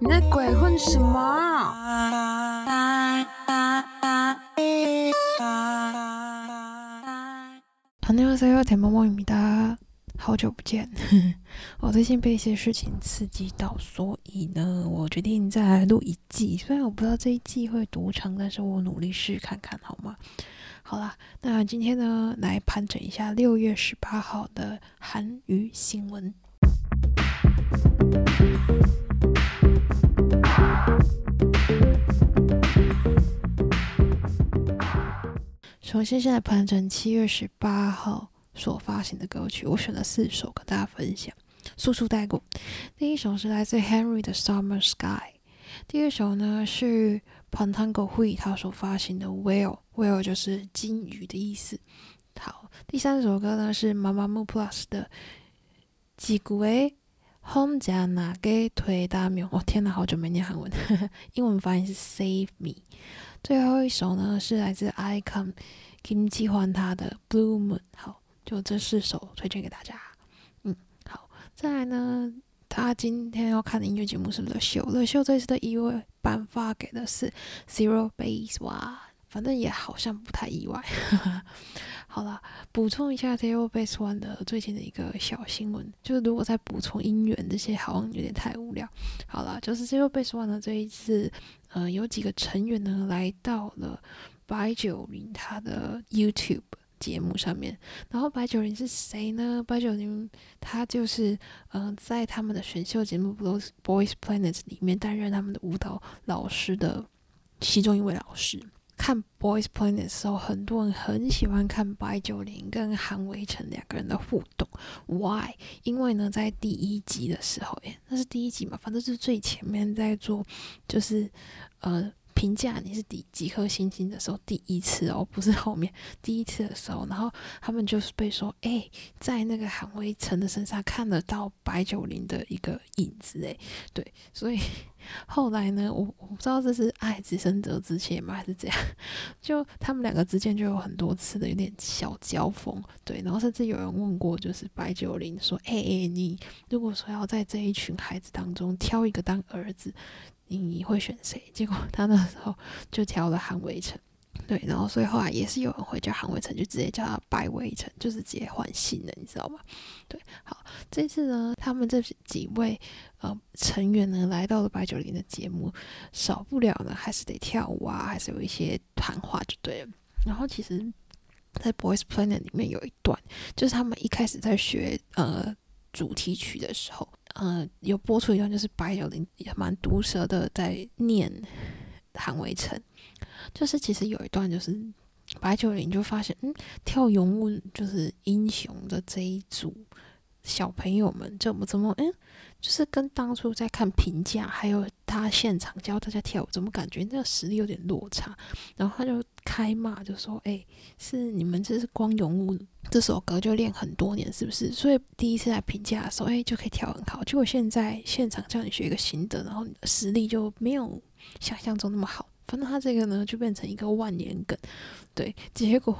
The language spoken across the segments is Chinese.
你在鬼混什么？안녕하세요，田萌萌입니다。好久不见，我最近被一些事情刺激到，所以呢，我决定再来录一季。虽然我不知道这一季会多长，但是我努力试看看，好吗？好啦，那今天呢，来盘整一下六月十八号的韩语新闻。 首先，现在盘整七月十八号所发行的歌曲，我选了四首跟大家分享，速速带过。第一首是来自 Henry 的《Summer Sky》，第二首呢是 Pantango Hui 他所发行的《Whale》，Whale 就是金鱼的意思。好，第三首歌呢是 Mamamoo Plus 的《吉古诶》。Home 加哪给推大名？哦天哪，好久没念韩文，英文发音是 Save Me。最后一首呢是来自 Icon Kim Ji Hwan 他的 Blue Moon。好，就这四首推荐给大家。嗯，好，再来呢，他今天要看的音乐节目是《乐秀》，《乐秀》这次的一位颁发给的是 Zero Base One。反正也好像不太意外。好了，补充一下 Zero Base One 的最近的一个小新闻，就是如果再补充音源这些，好像有点太无聊。好了，就是 Zero Base One 的这一次，呃，有几个成员呢来到了白九龄他的 YouTube 节目上面。然后白九龄是谁呢？白九龄他就是嗯，在他们的选秀节目 Boys Planet 里面担任他们的舞蹈老师的其中一位老师。看 Boys Planet 的时候，很多人很喜欢看白九龄跟韩维辰两个人的互动。Why？因为呢，在第一集的时候，诶，那是第一集嘛，反正是最前面在做，就是呃。评价你是第几颗星星的时候，第一次哦，不是后面第一次的时候，然后他们就是被说，哎，在那个韩维辰的身上看得到白九龄的一个影子，哎，对，所以后来呢，我我不知道这是爱之深责之切吗，还是怎样，就他们两个之间就有很多次的有点小交锋，对，然后甚至有人问过，就是白九龄说，哎哎，你如果说要在这一群孩子当中挑一个当儿子。你会选谁？结果他那时候就挑了韩维辰，对，然后所以后来也是有人会叫韩伟成，就直接叫他白伟成，就是直接换姓的，你知道吗？对，好，这次呢，他们这几位呃成员呢来到了白九龄的节目，少不了呢还是得跳舞啊，还是有一些谈话就对了。然后其实，在 Boys Planet 里面有一段，就是他们一开始在学呃主题曲的时候。嗯，有播出一段，就是白九龄也蛮毒舌的在念韩维辰，就是其实有一段，就是白九龄就发现，嗯，跳勇武就是英雄的这一组小朋友们怎么怎么，嗯，就是跟当初在看评价，还有他现场教大家跳舞，怎么感觉那个实力有点落差？然后他就开骂，就说，哎，是你们这是光荣物。这首歌就练很多年，是不是？所以第一次来评价的时候，哎，就可以跳很好。结果现在现场叫你学一个新的，然后你的实力就没有想象中那么好。反正他这个呢，就变成一个万年梗。对，结果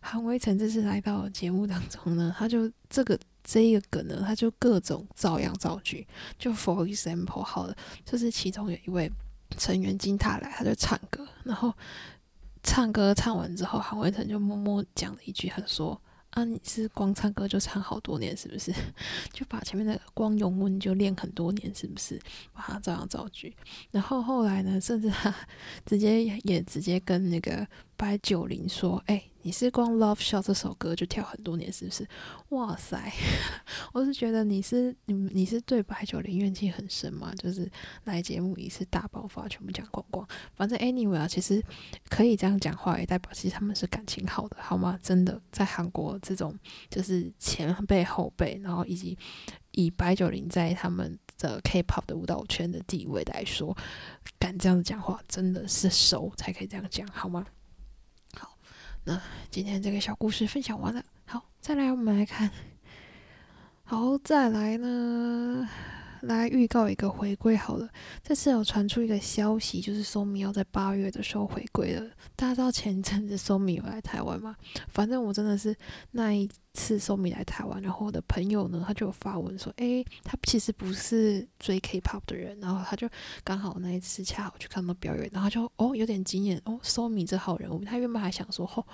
韩威成这次来到节目当中呢，他就这个这一个梗呢，他就各种照样造句。就 for example，好了，就是其中有一位成员金泰来，他就唱歌，然后唱歌唱完之后，韩维成就默默讲了一句，他说。啊，你是光唱歌就唱好多年，是不是？就把前面的光永温就练很多年，是不是？把他照样造句。然后后来呢，甚至他 直接也直接跟那个白九龄说：“哎。”你是光《Love Shot》这首歌就跳很多年，是不是？哇塞！我是觉得你是你你是对白九龄怨气很深嘛？就是来节目一次大爆发，全部讲光光。反正 anyway 啊，其实可以这样讲话，也代表其实他们是感情好的，好吗？真的，在韩国这种就是前辈后辈，然后以及以白九龄在他们的 K-pop 的舞蹈圈的地位来说，敢这样子讲话，真的是熟才可以这样讲，好吗？那今天这个小故事分享完了，好，再来我们来看，好，再来呢，来预告一个回归好了。这次有传出一个消息，就是 Somi 要在八月的时候回归了。大家知道前一阵子 Somi 有来台湾吗？反正我真的是那一。次 Somi 来台湾，然后我的朋友呢，他就有发文说，诶，他其实不是追 K-pop 的人，然后他就刚好那一次恰好去看到表演，然后就哦有点惊艳哦，Somi 这好人物，他原本还想说，哦，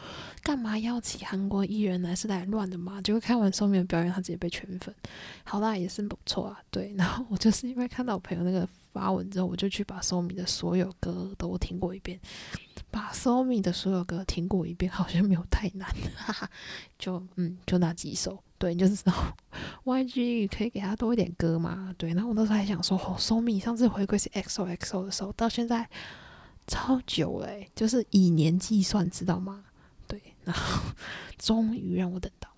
干嘛邀请韩国艺人来是来乱的嘛？结果看完 Somi 的表演，他直接被圈粉，好啦，也是不错啊，对，然后我就是因为看到我朋友那个发文之后，我就去把 Somi 的所有歌都听过一遍。把 Somi 的所有歌听过一遍，好像没有太难，哈哈，就嗯，就那几首，对，你就知道 YG 可以给他多一点歌嘛，对。然后我那时候还想说，哦，Somi 上次回归是 XOXO 的时候，到现在超久嘞，就是以年计算，知道吗？对，然后终于让我等到。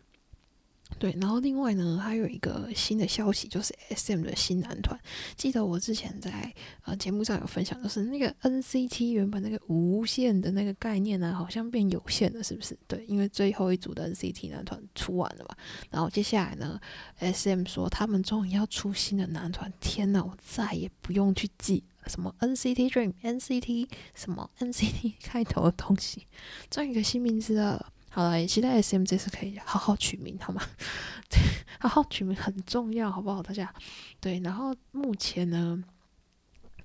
对，然后另外呢，还有一个新的消息，就是 S M 的新男团。记得我之前在呃节目上有分享，就是那个 N C T 原本那个无限的那个概念呢，好像变有限了，是不是？对，因为最后一组的 N C T 男团出完了嘛。然后接下来呢，S M 说他们终于要出新的男团。天呐，我再也不用去记什么 N C T Dream、N C T 什么 N C T 开头的东西，终于一个新名字了。好了，也期待 S M 这次可以好好取名，好吗？对，好好取名很重要，好不好？大家对，然后目前呢，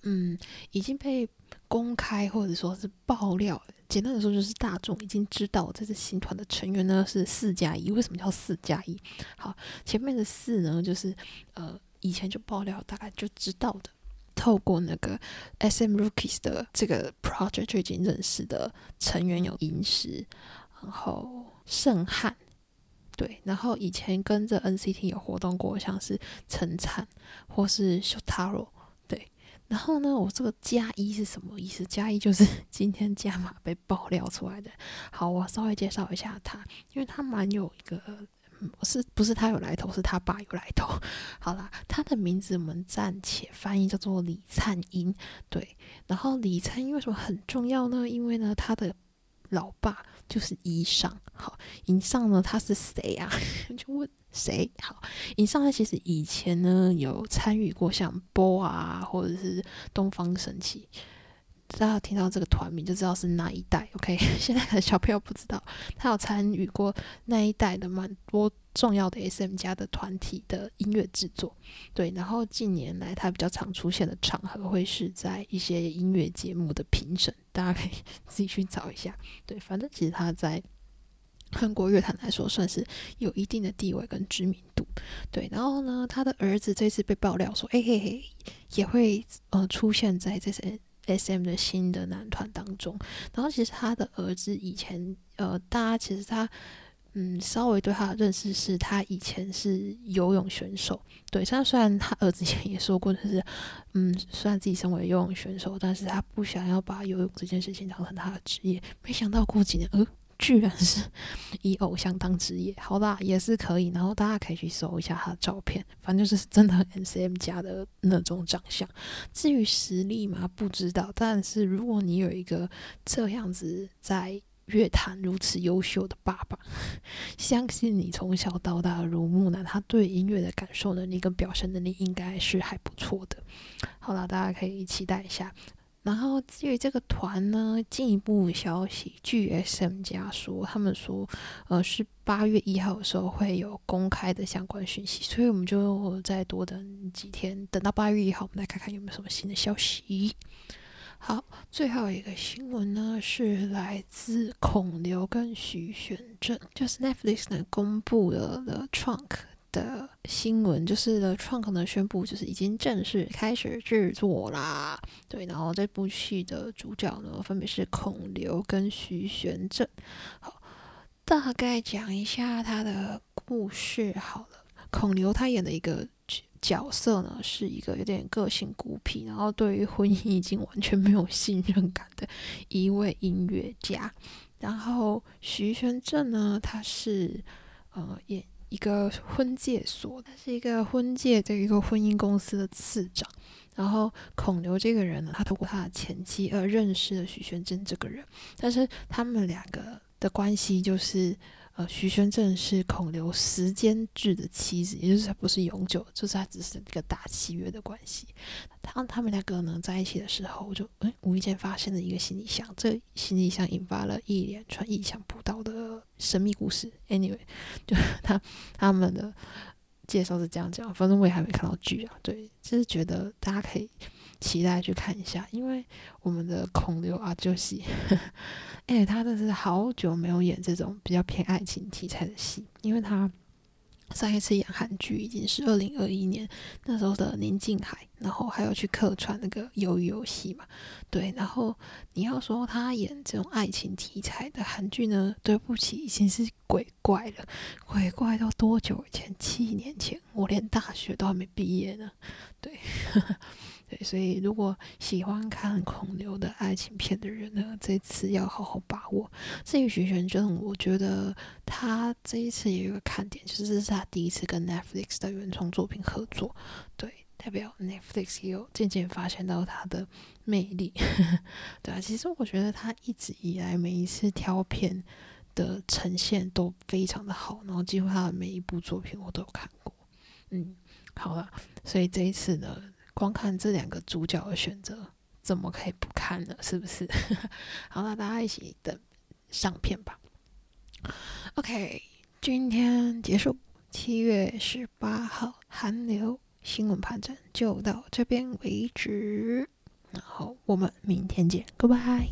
嗯，已经被公开或者说是爆料，简单的说就是大众已经知道这支新团的成员呢是四加一。为什么叫四加一？好，前面的四呢，就是呃以前就爆料，大概就知道的，透过那个 S M Rookies 的这个 project 就已经认识的成员有银石。然后盛汉，对，然后以前跟着 NCT 有活动过，像是陈灿或是 Shotaro，对，然后呢，我这个加一是什么意思？加一就是 今天加码被爆料出来的。好，我稍微介绍一下他，因为他蛮有一个，是不是他有来头？是他爸有来头。好啦，他的名字我们暂且翻译叫做李灿英，对，然后李灿英为什么很重要呢？因为呢，他的老爸。就是以上好，以上呢他是谁啊？就问谁好？以上他其实以前呢有参与过像波啊，或者是东方神起。大家听到这个团名就知道是哪一代。OK，现在的小朋友不知道，他有参与过那一代的蛮多重要的 SM 家的团体的音乐制作。对，然后近年来他比较常出现的场合会是在一些音乐节目的评审，大家可以 自己去找一下。对，反正其实他在韩国乐坛来说算是有一定的地位跟知名度。对，然后呢，他的儿子这次被爆料说，哎嘿嘿，也会呃出现在这些。S.M 的新的男团当中，然后其实他的儿子以前，呃，大家其实他，嗯，稍微对他的认识是他以前是游泳选手，对，他虽然他儿子以前也说过，就是嗯，虽然自己身为游泳选手，但是他不想要把游泳这件事情当成他的职业，没想到过几年，呃。居然是 以偶像当职业，好吧，也是可以。然后大家可以去搜一下他的照片，反正就是真的 N C M 家的那种长相。至于实力嘛，不知道。但是如果你有一个这样子在乐坛如此优秀的爸爸，相信你从小到大如木兰，他对音乐的感受能力跟表现能力应该是还不错的。好了，大家可以期待一下。然后至于这个团呢，进一步消息，据 SM 家说，他们说，呃，是八月一号的时候会有公开的相关讯息，所以我们就再多等几天，等到八月一号，我们来看看有没有什么新的消息。好，最后一个新闻呢，是来自孔刘跟徐玄正，就是 Netflix 呢公布了 The Trunk。的新闻就是呢，创可能宣布就是已经正式开始制作啦。对，然后这部戏的主角呢，分别是孔刘跟徐玄正。好，大概讲一下他的故事好了。孔刘他演的一个角色呢，是一个有点个性孤僻，然后对于婚姻已经完全没有信任感的一位音乐家。然后徐玄正呢，他是呃演。一个婚介所，他是一个婚介的一个婚姻公司的次长。然后孔刘这个人呢，他通过他的前妻而认识了许宣真这个人。但是他们两个的关系就是，呃，徐宣正是孔刘时间制的妻子，也就是他不是永久，就是他只是一个大契约的关系。当他们两个呢在一起的时候，就哎无意间发现了一个行李箱，这行李箱引发了一连串意想不到的神秘故事。Anyway，就他他们的介绍是这样讲，反正我也还没看到剧啊。对，就是觉得大家可以期待去看一下，因为我们的孔刘啊，就是。哎，他真是好久没有演这种比较偏爱情题材的戏，因为他上一次演韩剧已经是二零二一年那时候的《宁静海》，然后还有去客串那个《鱿鱼游戏》嘛。对，然后你要说他演这种爱情题材的韩剧呢，对不起，已经是鬼怪了。鬼怪到多久以前？七年前，我连大学都还没毕业呢。对。对，所以如果喜欢看孔刘的爱情片的人呢，这次要好好把握。至于徐玄正，我觉得他这一次也有个看点，就是这是他第一次跟 Netflix 的原创作品合作，对，代表 Netflix 也有渐渐发现到他的魅力。对啊，其实我觉得他一直以来每一次挑片的呈现都非常的好，然后几乎他的每一部作品我都有看过。嗯，好了，所以这一次呢。光看这两个主角的选择，怎么可以不看呢？是不是？好，那大家一起等上片吧。OK，今天结束，七月十八号韩流新闻盘整就到这边为止，然后我们明天见，Goodbye。